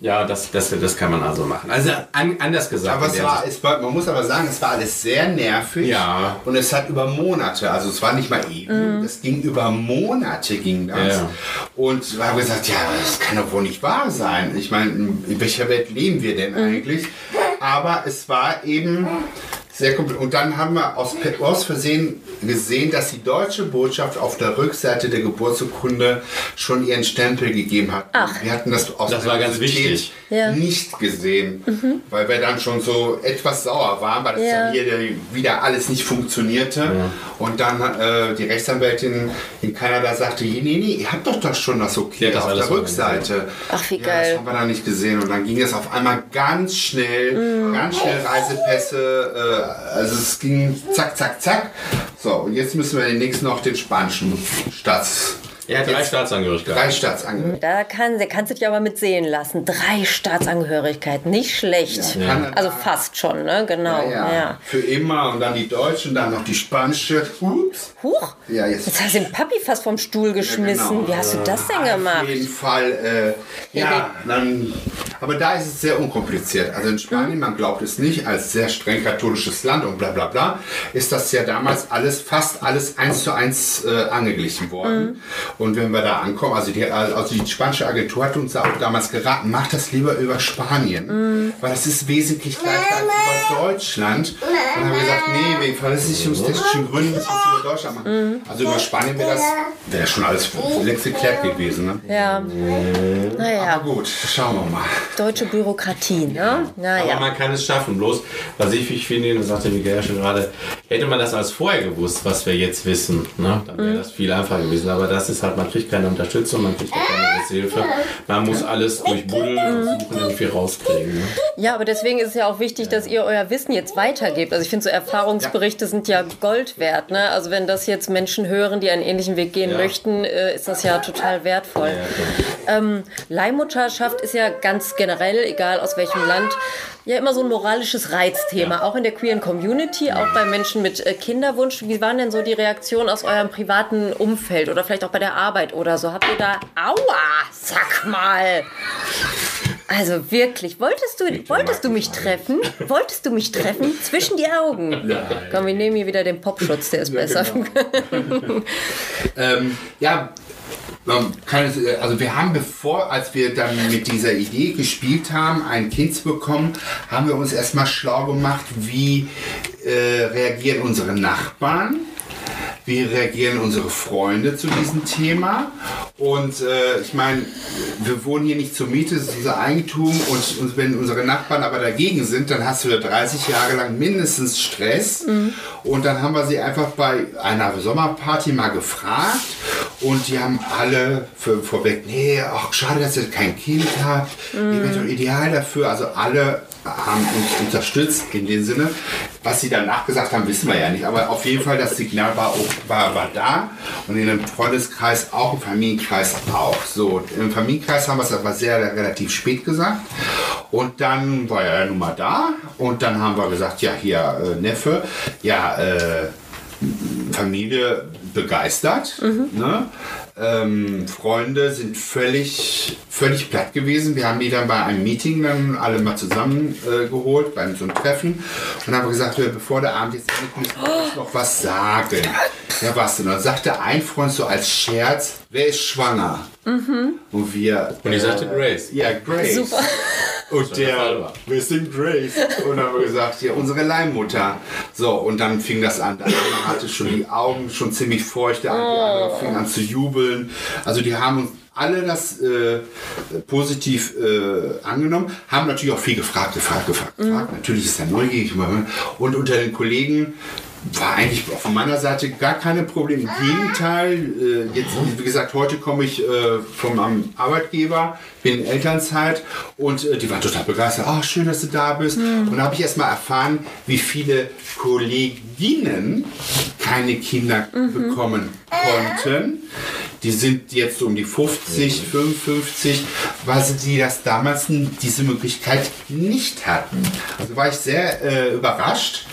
Speaker 4: Ja, das, das, das kann man also machen. Also an, anders gesagt.
Speaker 3: Aber es war, es war, man muss aber sagen, es war alles sehr nervig.
Speaker 4: Ja.
Speaker 3: Und es hat über Monate, also es war nicht mal eben, es ging über Monate ging das.
Speaker 4: Ja.
Speaker 3: Und wir haben gesagt, ja, das kann doch wohl nicht wahr sein. Ich meine, in welcher Welt leben wir denn eigentlich? Aber es war eben sehr kompliziert. Und dann haben wir aus, aus Versehen gesehen, dass die deutsche Botschaft auf der Rückseite der Geburtsurkunde schon ihren Stempel gegeben hat.
Speaker 1: Ach.
Speaker 3: Wir hatten das aus
Speaker 4: Das war ganz wichtig.
Speaker 1: Ja.
Speaker 3: nicht gesehen, weil wir dann schon so etwas sauer waren, weil das
Speaker 1: Ja.
Speaker 3: ja hier wieder alles nicht funktionierte. Und dann äh, die Rechtsanwältin in Kanada sagte, nee, nee, ihr habt doch doch schon das okay
Speaker 4: das
Speaker 3: auf der Rückseite.
Speaker 1: Ach, wie
Speaker 3: ja,
Speaker 1: geil.
Speaker 3: Das haben wir dann nicht gesehen. Und dann ging es auf einmal ganz schnell, ganz schnell Reisepässe. Äh, also es ging zack, zack, zack. So, und jetzt müssen wir den nächsten noch den spanischen Staats...
Speaker 4: Er hat drei
Speaker 3: Jetzt
Speaker 4: Staatsangehörigkeiten.
Speaker 3: drei Staatsangehörigkeiten.
Speaker 1: Da kann, da kannst du dich aber mit sehen lassen. Drei Staatsangehörigkeiten, nicht schlecht.
Speaker 3: Ja. Kanada.
Speaker 1: Also fast schon, ne? Genau.
Speaker 3: Ja,
Speaker 1: Ja.
Speaker 3: Für immer und dann die deutsche und dann noch die spanische. Ups.
Speaker 1: Huch,
Speaker 3: Ja, jetzt.
Speaker 1: jetzt hast du den Papi fast vom Stuhl geschmissen.
Speaker 3: genau.
Speaker 1: Wie hast du das denn
Speaker 3: Auf
Speaker 1: gemacht?
Speaker 3: jeden Fall, äh, ja, dann, aber da ist es sehr unkompliziert. Also in Spanien, man glaubt es nicht, als sehr streng katholisches Land und bla bla bla, ist das ja damals alles, fast alles eins zu eins äh, angeglichen worden. Und wenn wir da ankommen, also die, also die spanische Agentur hat uns auch damals geraten, macht das lieber über Spanien, weil das ist wesentlich leichter als über Deutschland. Und dann haben wir gesagt, nee, wegen versicherungstechnischen Gründen müssen wir es über Deutschland machen. Also über Spanien wäre das, wäre das schon alles längst geklärt gewesen. Ne?
Speaker 1: Ja. Naja.
Speaker 3: Aber gut, schauen wir mal.
Speaker 1: deutsche Bürokratie, ne?
Speaker 4: Aber
Speaker 1: Naja.
Speaker 4: man kann es schaffen. Bloß, was ich wichtig finde, das sagte Miguel ja schon gerade, hätte man das als vorher gewusst, was wir jetzt wissen, ne? dann wäre das viel einfacher gewesen. Aber das ist halt, man kriegt keine Unterstützung, man kriegt keine Hilfe. Man muss alles durch Buddeln versuchen, irgendwie rauskriegen. Ne?
Speaker 1: Ja, aber deswegen ist es ja auch wichtig, dass ihr euer Wissen jetzt weitergebt. Also ich finde, so Erfahrungsberichte sind ja Gold wert. Ne? Also wenn das jetzt Menschen hören, die einen ähnlichen Weg gehen
Speaker 4: Ja.
Speaker 1: möchten, äh, ist das ja total wertvoll. Ähm, Leihmutterschaft ist ja ganz generell, egal aus welchem Land, ja immer so ein moralisches Reizthema. Auch in der queeren Community, auch bei Menschen mit äh, Kinderwunsch. Wie waren denn so die Reaktionen aus eurem privaten Umfeld oder vielleicht auch bei der Arbeit oder so? Habt ihr da, aua, sag mal. Also wirklich, wolltest du, wolltest du mich treffen? Wolltest du mich treffen? Zwischen die Augen. Komm, wir nehmen hier wieder den Popschutz, der ist besser.
Speaker 3: Ähm, ja, man kann es, äh, also wir haben bevor, als wir dann mit dieser Idee gespielt haben, ein Kind zu bekommen, haben wir uns erstmal schlau gemacht, wie äh, reagieren unsere Nachbarn. Wie reagieren unsere Freunde zu diesem Thema? Und äh, ich meine, wir wohnen hier nicht zur Miete, es ist unser Eigentum. Und, und wenn unsere Nachbarn aber dagegen sind, dann hast du da 30 Jahre lang mindestens Stress. Und dann haben wir sie einfach bei einer Sommerparty mal gefragt. Und die haben alle für, vorweg, nee, ach schade, dass ihr kein Kind habt. Ihr wärt doch ideal dafür. Also alle haben uns unterstützt in dem Sinne. Was sie danach gesagt haben, wissen wir ja nicht. Aber auf jeden Fall, das Signal war, auch- war, war da. Und in dem Freundeskreis auch, im Familienkreis auch. So, im Familienkreis haben wir es aber sehr relativ spät gesagt. Und dann war er nun mal da. Und dann haben wir gesagt, ja, hier, äh, Neffe, ja, äh, Familie begeistert. Ne? Ähm, Freunde sind völlig, völlig platt gewesen. Wir haben die dann bei einem Meeting dann alle mal zusammen äh, geholt, bei so einem Treffen. Und haben gesagt, wir, bevor der Abend jetzt endet, müssen wir euch noch was sagen. Ja, was denn? Und dann sagte ein Freund so als Scherz, wer ist schwanger? Und wir...
Speaker 4: Und ich sagte Grace.
Speaker 3: Ja, Grace.
Speaker 1: Super.
Speaker 3: Und
Speaker 4: der
Speaker 3: wir sind Grace. Und dann haben wir gesagt, ja, unsere Leihmutter. So, und dann fing das an. Der eine hatte schon die Augen schon ziemlich feucht, der andere, die andere fing an zu jubeln. Also die haben uns alle das äh, positiv äh, angenommen, haben natürlich auch viel gefragt, gefragt, gefragt, gefragt. Natürlich ist er neugierig. Und unter den Kollegen war eigentlich von meiner Seite gar keine Probleme. Im Gegenteil, äh, jetzt, wie gesagt, heute komme ich äh, vom am Arbeitgeber, bin in Elternzeit und äh, die waren total begeistert. Ah, schön, dass du da bist. Und da habe ich erst mal erfahren, wie viele Kolleginnen keine Kinder bekommen konnten. Die sind jetzt um die 50, 55, weil sie das damals diese Möglichkeit nicht hatten. Also war ich sehr äh, überrascht.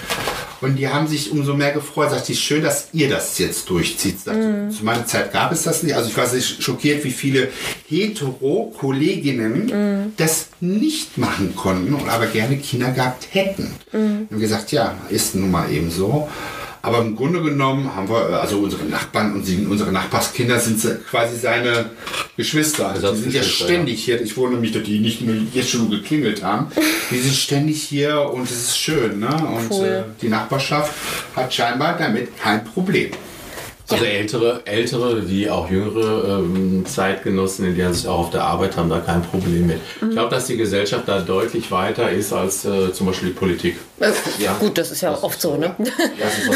Speaker 3: Und die haben sich umso mehr gefreut. Sagt die, schön, dass ihr das jetzt durchzieht. Sagte, Zu meiner Zeit gab es das nicht. Also ich war sehr schockiert, wie viele Hetero-Kolleginnen das nicht machen konnten und aber gerne Kinder gehabt hätten. Und haben gesagt, ja, ist nun mal eben so. Aber im Grunde genommen haben wir, also unsere Nachbarn und sie, unsere Nachbarskinder sind quasi seine Geschwister. Also die sind ja ständig hier. Ich wundere mich, dass die nicht nur jetzt schon geklingelt haben. Die sind ständig hier und es ist schön. Ne? Und
Speaker 1: Cool.
Speaker 3: äh, die Nachbarschaft hat scheinbar damit kein Problem.
Speaker 4: Also ältere, ältere wie auch jüngere ähm, Zeitgenossen, in der sich auch auf der Arbeit haben, da kein Problem mit. Ich glaube, dass die Gesellschaft da deutlich weiter ist als äh, zum Beispiel die Politik.
Speaker 1: Äh, Gut, das ist ja oft so, ne?
Speaker 4: Das ist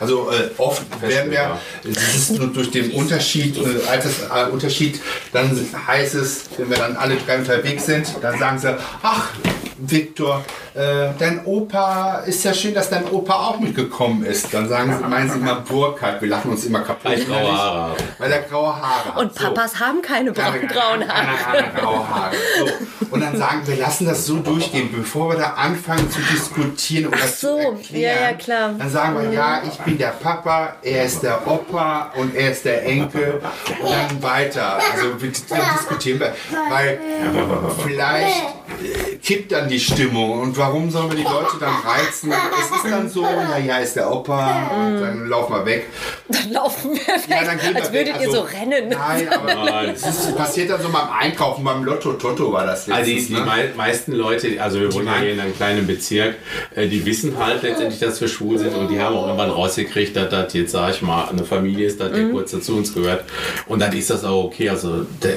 Speaker 4: also,
Speaker 3: Also äh, oft werden wir,
Speaker 4: ja.
Speaker 3: das ist nur durch den Unterschied, äh, Altersunterschied, dann heißt es, wenn wir dann alle drei unterwegs sind, dann sagen sie, ach, Viktor, äh, dein Opa, ist ja schön, dass dein Opa auch mitgekommen ist. Dann sagen sie, meinen sie immer Burkhardt, wir lachen uns immer kaputt.
Speaker 4: Weil ich graue Haare habe.
Speaker 3: Weil er graue Haare hat.
Speaker 1: Und Papas haben keine braun,
Speaker 3: Ja,
Speaker 1: grauen Haare.
Speaker 3: Graue Haare. So. Und dann sagen wir, lassen das so durchgehen, bevor wir da anfangen zu diskutieren oder
Speaker 1: so,
Speaker 3: zu erklären.
Speaker 1: ja, ja, klar.
Speaker 3: Dann sagen wir, ja, ich bin der Papa, er ist der Opa und er ist der Enkel. Und dann weiter. Also wir diskutieren wir. Weil vielleicht äh, kippt dann die Stimmung. Und warum sollen wir die Leute dann reizen? Es ist dann so, ja, ja, ist der Opa, und dann laufen wir weg.
Speaker 1: Dann laufen wir weg,
Speaker 3: Ja, dann gehen
Speaker 1: als
Speaker 3: wir weg.
Speaker 1: würdet ihr
Speaker 3: Also,
Speaker 1: so rennen.
Speaker 3: Nein, aber
Speaker 4: Nein.
Speaker 3: es ist, passiert dann so beim Einkaufen, beim Lotto Toto war das
Speaker 4: Also die,
Speaker 3: letztens,
Speaker 4: die
Speaker 3: ne?
Speaker 4: mei meisten Leute, also wir wohnen ja hier in einem kleinen Bezirk, äh, die wissen halt letztendlich, dass wir schwul sind und die haben auch irgendwann rausgekriegt, dass das jetzt, sag ich mal, eine Familie ist, dass der kurz dazu uns gehört. Und dann ist das auch okay. Also der,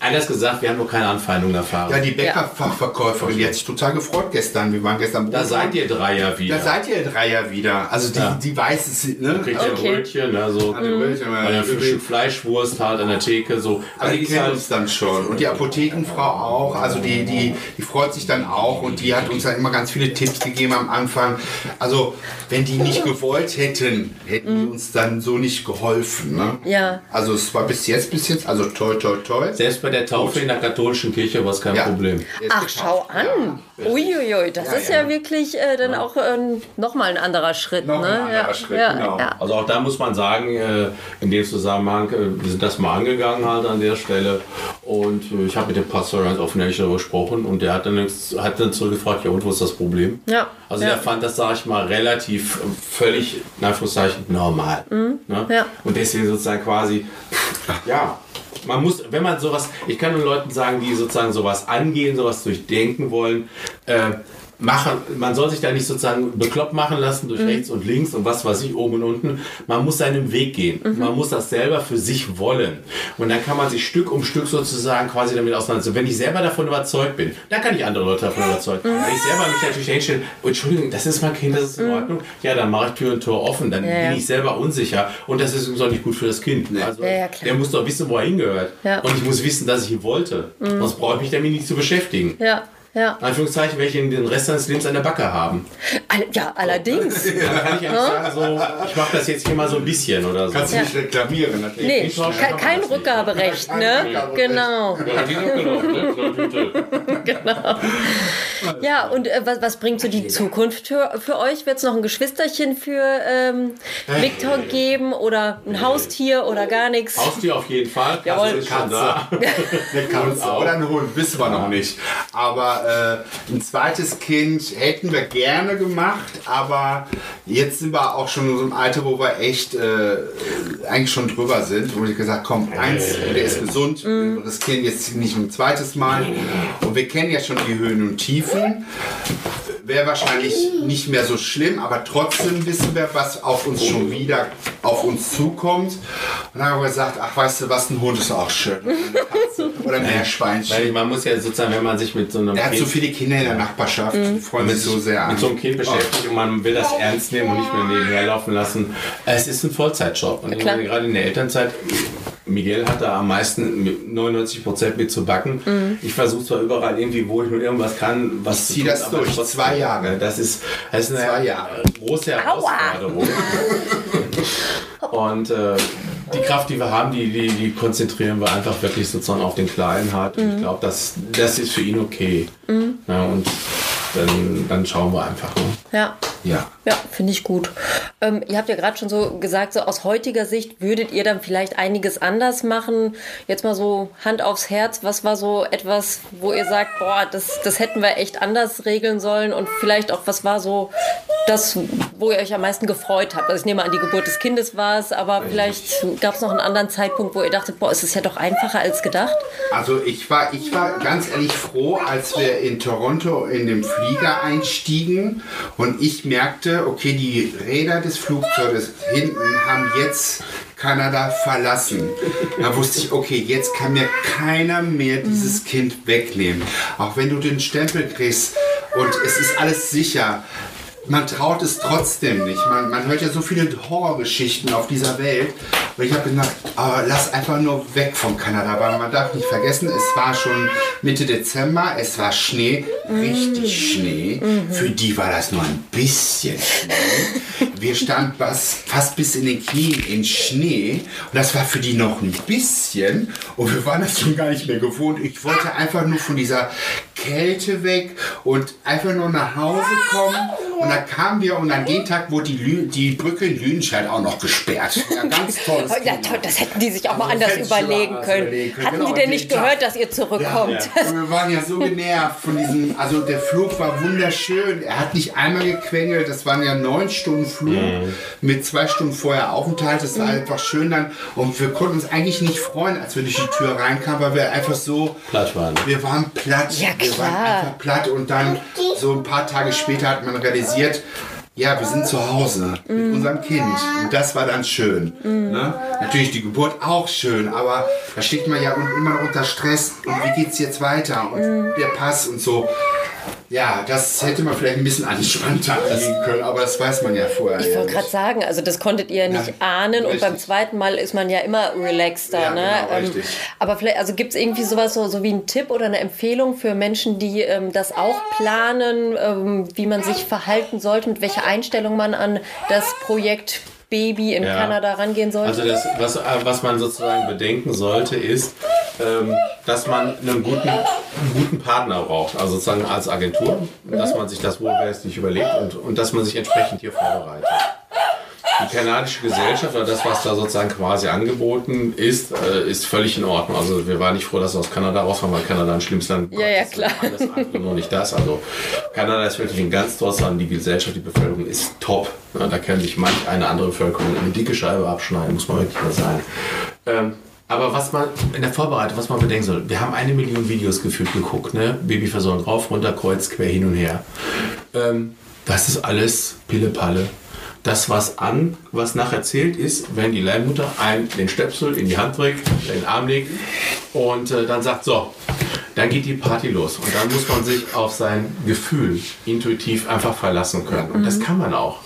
Speaker 4: anders gesagt, wir haben noch keine Anfeindung erfahren.
Speaker 3: Ja, die Bäckerfachverkäuferin, die sich total gefreut gestern. Wir waren gestern
Speaker 4: da seid ihr drei ja wieder.
Speaker 3: Da seid ihr drei ja wieder. Also die,
Speaker 4: Ja.
Speaker 3: die weiß es, ne?
Speaker 4: Kriegt ihr
Speaker 1: Okay.
Speaker 4: Brötchen, ne, so
Speaker 3: Also, Brötchen,
Speaker 4: bei der
Speaker 3: übel.
Speaker 4: frischen Fleischwurst halt an der Theke, so.
Speaker 3: Aber die
Speaker 4: ist
Speaker 3: kennen
Speaker 4: halt-
Speaker 3: uns dann schon. Und die Apothekenfrau auch. Also die, die, die freut sich dann auch. Und die hat uns dann immer ganz viele Tipps gegeben am Anfang. Also wenn die nicht gewollt hätten, hätten die uns dann so nicht geholfen. Ne?
Speaker 1: Ja.
Speaker 3: Also es war bis jetzt, bis jetzt, also toi, toi, toi.
Speaker 4: Selbst bei der Taufe in der katholischen Kirche war es kein
Speaker 3: Ja.
Speaker 4: Problem.
Speaker 3: Jetzt
Speaker 1: Ach, schau an. Uiuiui, das
Speaker 3: Ja,
Speaker 1: ist ja,
Speaker 3: ja.
Speaker 1: wirklich äh, dann auch ähm, nochmal ein anderer Schritt.
Speaker 3: Noch
Speaker 1: ne?
Speaker 3: ein anderer
Speaker 1: ja,
Speaker 3: Schritt,
Speaker 1: ja,
Speaker 3: genau.
Speaker 1: Ja.
Speaker 4: Also auch da muss man sagen, äh, in dem Zusammenhang, äh, wir sind das mal angegangen halt an der Stelle und äh, ich habe mit dem Pastor ganz offen ehrlich darüber gesprochen und der hat dann, hat dann zurückgefragt, ja und wo ist das Problem?
Speaker 1: Ja,
Speaker 4: Also
Speaker 1: ja.
Speaker 4: der fand das, sage ich mal, relativ äh, völlig, in Anführungszeichen, normal. Ne?
Speaker 1: Mhm. ja.
Speaker 4: Und deswegen sozusagen quasi, ja, man muss, wenn man sowas, ich kann nur Leuten sagen, die sozusagen sowas angehen, sowas durchdenken wollen, äh, machen, man soll sich da nicht sozusagen bekloppt machen lassen durch rechts und links und was weiß ich, oben und unten. Man muss seinen Weg gehen. Man muss das selber für sich wollen. Und dann kann man sich Stück um Stück sozusagen quasi damit auseinandersetzen. Wenn ich selber davon überzeugt bin, dann kann ich andere Leute davon überzeugen. Wenn ich selber mich natürlich hinstelle, Entschuldigung, das ist mein Kind, das ist in Ordnung, ja, dann mache ich Tür und Tor offen, dann
Speaker 1: Ja, ja.
Speaker 4: bin ich selber unsicher und das ist übrigens auch nicht gut für das Kind. Also,
Speaker 1: Ja,
Speaker 4: der muss doch wissen, wo er hingehört.
Speaker 1: Ja.
Speaker 4: Und ich muss wissen, dass ich ihn wollte. Sonst brauche ich mich damit nicht zu beschäftigen.
Speaker 1: ja, ja.
Speaker 4: In Anführungszeichen, welche den Rest seines Lebens an der Backe haben.
Speaker 1: All, ja, allerdings.
Speaker 4: Dann kann ich ja nicht sagen, so, ich mache das jetzt hier mal so ein bisschen oder so.
Speaker 3: Kannst du nicht reklamieren. natürlich.
Speaker 1: Nee,
Speaker 4: Ich
Speaker 1: kein Rückgaberecht, ne?
Speaker 3: Rückgaberecht.
Speaker 1: Genau.
Speaker 4: Ja, gelaufen, ne? Eine Tüte.
Speaker 1: Ja, und äh, was, was bringt so die Zukunft für, für euch? Wird es noch ein Geschwisterchen für ähm, Viktor geben oder ein Haustier oder gar nichts?
Speaker 4: Haustier auf jeden Fall. Katze
Speaker 1: Jawohl.
Speaker 4: schon da.
Speaker 3: Eine Katze
Speaker 4: auch.
Speaker 3: oder ein Hund, wissen wir noch nicht. Aber äh, ein zweites Kind hätten wir gerne gemacht, aber jetzt sind wir auch schon in so einem Alter, wo wir echt äh, eigentlich schon drüber sind. Wo ich gesagt komm, eins, der ist gesund, das Kind jetzt nicht ein zweites Mal. Und wir kennen ja schon die Höhen und Tiefen. Wäre wahrscheinlich nicht mehr so schlimm, aber trotzdem wissen wir, was auf uns schon wieder auf uns zukommt. Und dann haben wir gesagt, ach weißt du was, ein Hund ist auch schön. Oder ein Meerschweinchen.
Speaker 4: Weil man muss ja sozusagen, wenn man sich mit so einem
Speaker 3: Er hat so
Speaker 4: Kind,
Speaker 3: viele Kinder in der Nachbarschaft, die freuen sich so sehr an.
Speaker 4: mit so einem Kind beschäftigt und man will das ernst nehmen und nicht mehr nebenher laufen lassen. Es ist ein Vollzeitjob. Und meine, gerade in der Elternzeit, Miguel hat da am meisten mit 99 Prozent mit zu backen.
Speaker 1: Mhm.
Speaker 4: Ich versuche zwar überall irgendwie, wo ich nur irgendwas kann, was
Speaker 3: Ich
Speaker 4: zu
Speaker 3: zieh
Speaker 4: tun,
Speaker 3: das
Speaker 4: aber
Speaker 3: durch.
Speaker 4: trotzdem-
Speaker 3: Zwei Jahre.
Speaker 4: Das ist, das ist eine
Speaker 3: Zwei Jahre.
Speaker 4: große Herausforderung. Und äh, die Kraft, die wir haben, die, die, die konzentrieren wir einfach wirklich sozusagen auf den Kleinen halt.
Speaker 1: Mhm.
Speaker 4: Und ich glaube, das, das ist für ihn okay. Ja, und dann, dann schauen wir einfach. Ne?
Speaker 1: Ja.
Speaker 3: Ja.
Speaker 1: Ja, finde ich gut. Ähm, ihr habt ja gerade schon so gesagt, so aus heutiger Sicht würdet ihr dann vielleicht einiges anders machen. Jetzt mal so Hand aufs Herz, was war so etwas, wo ihr sagt, boah, das, das hätten wir echt anders regeln sollen und vielleicht auch, was war so das, wo ihr euch am meisten gefreut habt? Also ich nehme an, die Geburt des Kindes war es, aber vielleicht gab es noch einen anderen Zeitpunkt, wo ihr dachtet, boah, es ist ja doch einfacher als gedacht.
Speaker 3: Also ich war, ich war ganz ehrlich froh, als wir in Toronto in den Flieger einstiegen und ich merkte, okay, die Räder des Flugzeuges hinten haben jetzt Kanada verlassen. Da wusste ich, okay, jetzt kann mir keiner mehr dieses Kind wegnehmen. Auch wenn du den Stempel kriegst und es ist alles sicher. Man traut es trotzdem nicht. Man, man hört ja so viele Horrorgeschichten auf dieser Welt. Und ich habe gedacht, aber lass einfach nur weg von Kanada. Aber man darf nicht vergessen, es war schon Mitte Dezember, es war Schnee, richtig Schnee. Für die war das nur ein bisschen Schnee. Wir standen fast bis in den Knien in Schnee. Und das war für die noch ein bisschen. Und wir waren das schon gar nicht mehr gewohnt. Ich wollte einfach nur von dieser Kälte weg und einfach nur nach Hause kommen Und dann kamen wir und an dem Tag wurde die, Lü die Brücke in Lüdenscheid auch noch gesperrt. Ja, ganz tolles
Speaker 1: Ja,
Speaker 3: Thema.
Speaker 1: toll, das hätten die sich auch mal
Speaker 3: Also,
Speaker 1: anders überlegen können.
Speaker 3: überlegen können.
Speaker 1: Hatten
Speaker 3: Genau,
Speaker 1: die denn nicht
Speaker 3: Tag.
Speaker 1: gehört, dass ihr zurückkommt?
Speaker 3: Und wir waren ja so genervt von diesem, also der Flug war wunderschön. Er hat nicht einmal gequengelt. Das waren ja neun Stunden Flug mit zwei Stunden vorher Aufenthalt. Das war einfach schön dann. Und wir konnten uns eigentlich nicht freuen, als wir durch die Tür reinkamen, weil wir einfach so
Speaker 4: Platt waren.
Speaker 3: Wir waren platt.
Speaker 1: Ja,
Speaker 3: Wir waren
Speaker 1: klar.
Speaker 3: einfach platt. Und dann so ein paar Tage später hat man realisiert, ja, wir sind zu Hause mit unserem Kind. Und das war dann schön. Ne? Natürlich die Geburt auch schön, aber da steht man ja immer noch unter Stress. Und wie geht's jetzt weiter? Und der Pass und so. Ja, das hätte man vielleicht ein bisschen entspannter angehen können, aber das weiß man ja vorher.
Speaker 1: Ich
Speaker 3: ja
Speaker 1: wollte gerade
Speaker 3: nicht.
Speaker 1: sagen, also das konntet ihr nicht
Speaker 3: Ja,
Speaker 1: ahnen und beim
Speaker 3: richtig.
Speaker 1: zweiten Mal ist man ja immer relaxter.
Speaker 3: Ja,
Speaker 1: ne?
Speaker 3: genau,
Speaker 1: Ähm,
Speaker 3: richtig.
Speaker 1: aber vielleicht, also gibt es irgendwie sowas so, so wie einen Tipp oder eine Empfehlung für Menschen, die ähm, das auch planen, ähm, wie man sich verhalten sollte, mit welcher Einstellung man an das Projekt Baby in
Speaker 4: Ja.
Speaker 1: Kanada rangehen sollte?
Speaker 4: Also das, was, äh, was man sozusagen bedenken sollte, ist, ähm, dass man einen guten, einen guten Partner braucht, also sozusagen als Agentur, dass man sich das wohlweislich überlegt und, und dass man sich entsprechend hier vorbereitet. Die kanadische Gesellschaft oder das, was da sozusagen quasi angeboten ist, äh, ist völlig in Ordnung. Also wir waren nicht froh, dass wir aus Kanada rausfahren, weil Kanada ein schlimmes Land
Speaker 1: Ja, ja,
Speaker 4: ist.
Speaker 1: klar.
Speaker 4: Alles andere, nur nicht das. Also Kanada ist wirklich ein ganz tolles Land. Die Gesellschaft, die Bevölkerung ist top. Ja, da kann sich manch eine andere Bevölkerung eine dicke Scheibe abschneiden, muss man wirklich mal sagen. Ähm, aber was man in der Vorbereitung, was man bedenken soll, wir haben eine Million Videos gefühlt geguckt, ne? Babyversorgung rauf, runter, kreuz, quer, hin und her. Ähm, das ist alles Pille-Palle. Das, was an, was nachher zählt, ist, wenn die Leihmutter einen den Stöpsel in die Hand drückt, in den Arm legt und äh, dann sagt, so, dann geht die Party los. Und dann muss man sich auf sein Gefühl intuitiv einfach verlassen können. Und das kann man auch.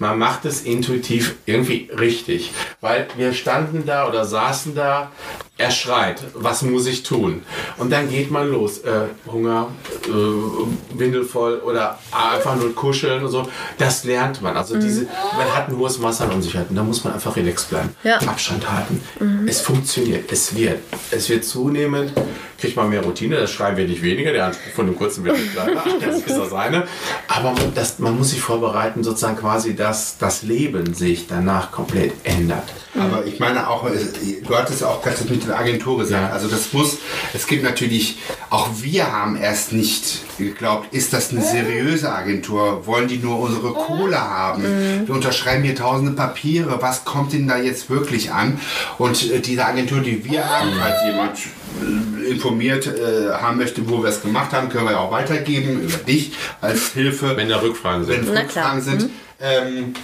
Speaker 4: Man macht es intuitiv irgendwie richtig. Weil wir standen da oder saßen da, er schreit, was muss ich tun? Und dann geht man los. Äh, Hunger, äh, Windel voll oder einfach nur kuscheln und so. Das lernt man. Also diese, man hat ein hohes Maß an Unsicherheit. Und da muss man einfach relaxed bleiben.
Speaker 1: Ja.
Speaker 4: Abstand halten. Es funktioniert. Es wird. Es wird zunehmend, kriegt man mehr Routine. Das Schreiben wird nicht weniger. Der Anspruch von dem kurzen wird nicht kleiner. Das ist das eine. Aber man, das, man muss sich vorbereiten, sozusagen quasi, dass das Leben sich danach komplett ändert.
Speaker 3: Aber ich meine auch, du hattest ja auch gerade das mit der Agentur gesagt.
Speaker 4: Ja.
Speaker 3: Also das muss, es gibt natürlich, auch wir haben erst nicht geglaubt, ist das eine seriöse Agentur? Wollen die nur unsere Kohle haben? Wir unterschreiben hier tausende Papiere. Was kommt denn da jetzt wirklich an? Und äh, diese Agentur, die wir haben, falls jemand äh, informiert äh, haben möchte, wo wir es gemacht haben, können wir ja auch weitergeben über dich als Hilfe
Speaker 4: Wenn da Rückfragen sind.
Speaker 3: wenn Rückfragen sind. Ähm,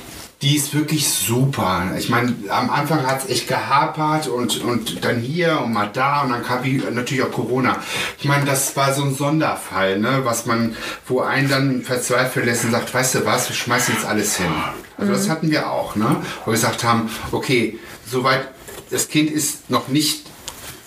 Speaker 3: die ist wirklich super. Ich meine, am Anfang hat es echt gehapert und, und dann hier und mal da und dann kam natürlich auch Corona. Ich meine, das war so ein Sonderfall, ne, was man, wo einen dann verzweifelt lässt und sagt, weißt du was, wir schmeißen jetzt alles hin. Also das hatten wir auch, ne, wo wir gesagt haben, okay, soweit, das Kind ist noch nicht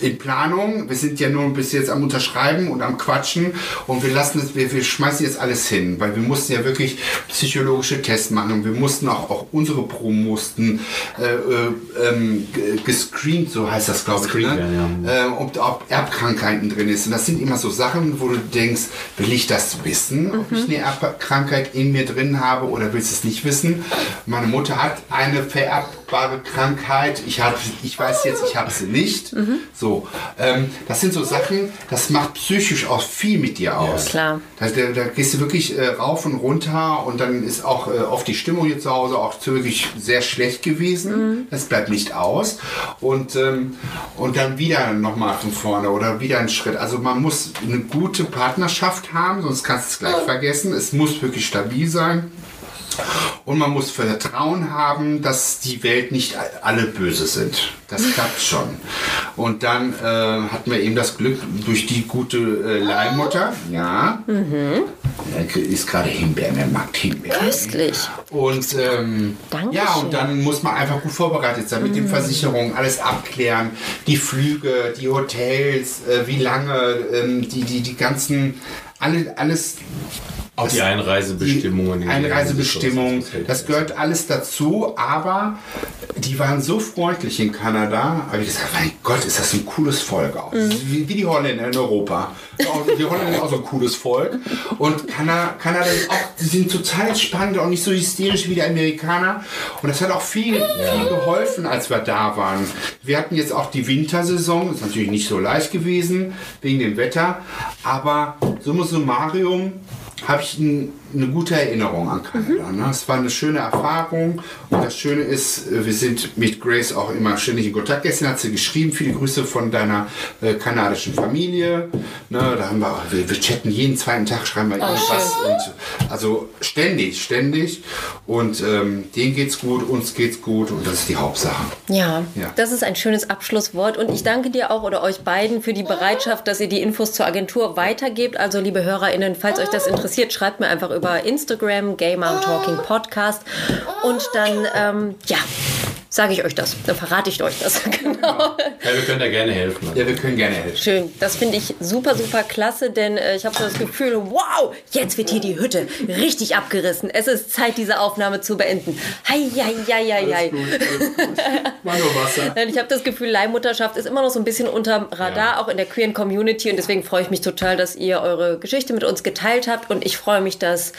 Speaker 3: in Planung. Wir sind ja nur bis jetzt am Unterschreiben und am Quatschen und wir lassen es, wir, wir schmeißen jetzt alles hin, weil wir mussten ja wirklich psychologische Tests machen und wir mussten auch, auch unsere Proben mussten äh, äh, ähm, gescreent, so heißt das glaube ich, ne?
Speaker 4: werden,
Speaker 3: äh, ob, ob Erbkrankheiten drin ist. Und das sind immer so Sachen, wo du denkst, will ich das wissen, ob ich eine Erbkrankheit in mir drin habe oder willst du es nicht wissen? Meine Mutter hat eine vererbbare Krankheit. Ich, hab, ich weiß jetzt, ich habe sie nicht. So, ähm, das sind so Sachen, das macht psychisch auch viel mit dir aus.
Speaker 1: klar.
Speaker 3: Da, da, da gehst du wirklich äh, rauf und runter und dann ist auch äh, oft die Stimmung hier zu Hause auch wirklich sehr schlecht gewesen. Das bleibt nicht aus. Und, ähm, und dann wieder nochmal von vorne oder wieder einen Schritt. Also man muss eine gute Partnerschaft haben, sonst kannst du es gleich vergessen. Es muss wirklich stabil sein. Und man muss Vertrauen haben, dass die Welt nicht alle böse sind. Das klappt schon. Und dann äh, hatten wir eben das Glück durch die gute äh, Leihmutter. Ja. Er ist gerade Himbeeren, er mag Himbeeren.
Speaker 1: Köstlich.
Speaker 3: Und ähm, ja, und dann muss man einfach gut vorbereitet sein mit den Versicherungen, alles abklären, die Flüge, die Hotels, äh, wie lange, ähm, die, die, die ganzen, alle, alles
Speaker 4: Auch die Einreisebestimmungen.
Speaker 3: Die Einreisebestimmungen, das gehört alles dazu, aber die waren so freundlich in Kanada, habe ich gesagt, mein Gott, ist das ein cooles Volk auch.
Speaker 1: Mhm.
Speaker 3: Wie, wie die Holländer in Europa. Die Holländer sind auch so ein cooles Volk. Und Kanada, Kanada ist auch, die sind total spannend und nicht so hysterisch wie die Amerikaner. Und das hat auch viel, viel geholfen, als wir da waren. Wir hatten jetzt auch die Wintersaison, ist natürlich nicht so leicht gewesen, wegen dem Wetter. Aber summa summarum habe ich ein, eine gute Erinnerung an Kanada. Ne? Es war eine schöne Erfahrung und das Schöne ist, äh, wir sind mit Grace auch immer ständig in Kontakt. Gestern hat sie geschrieben, viele Grüße von deiner äh, kanadischen Familie. Ne? Da haben wir, wir, wir chatten jeden zweiten Tag, schreiben wir irgendwas. Und, also ständig, ständig. Und ähm, denen geht's gut, uns geht's gut und das ist die Hauptsache.
Speaker 1: Ja,
Speaker 3: Ja.
Speaker 1: das ist ein schönes Abschlusswort und ich danke dir auch oder euch beiden für die Bereitschaft, dass ihr die Infos zur Agentur weitergebt. Also liebe HörerInnen, falls euch das interessiert, schreibt mir einfach über Instagram Gamer Talking Podcast. Und dann, ähm, ja, sage ich euch das, dann verrate ich euch das. genau.
Speaker 4: Ja, wir können da gerne helfen.
Speaker 3: Ja, wir können gerne helfen.
Speaker 1: Schön, das finde ich super, super klasse, denn äh, ich habe so das Gefühl, wow, jetzt wird hier die Hütte richtig abgerissen. Es ist Zeit, diese Aufnahme zu beenden. Hei, hei, hei, hei, hei.
Speaker 3: Mal nur Wasser.
Speaker 1: Ich habe das Gefühl, Leihmutterschaft ist immer noch so ein bisschen unterm Radar,
Speaker 4: Ja.
Speaker 1: auch in der queeren Community. Und deswegen freue ich mich total, dass ihr eure Geschichte mit uns geteilt habt. Und ich freue mich, dass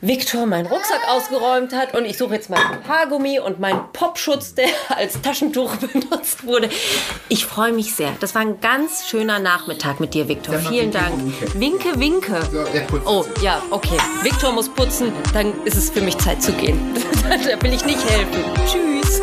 Speaker 1: Viktor meinen Rucksack ausgeräumt hat. Und ich suche jetzt meinen Haargummi und meinen Popschutz, der als Taschentuch benutzt wurde. Ich freue mich sehr. Das war ein ganz schöner Nachmittag mit dir, Viktor. Vielen Dank.
Speaker 3: winke.
Speaker 1: Winke, Oh, ja, okay. Viktor muss putzen, dann ist es für mich Zeit zu gehen. da will ich nicht helfen. Tschüss.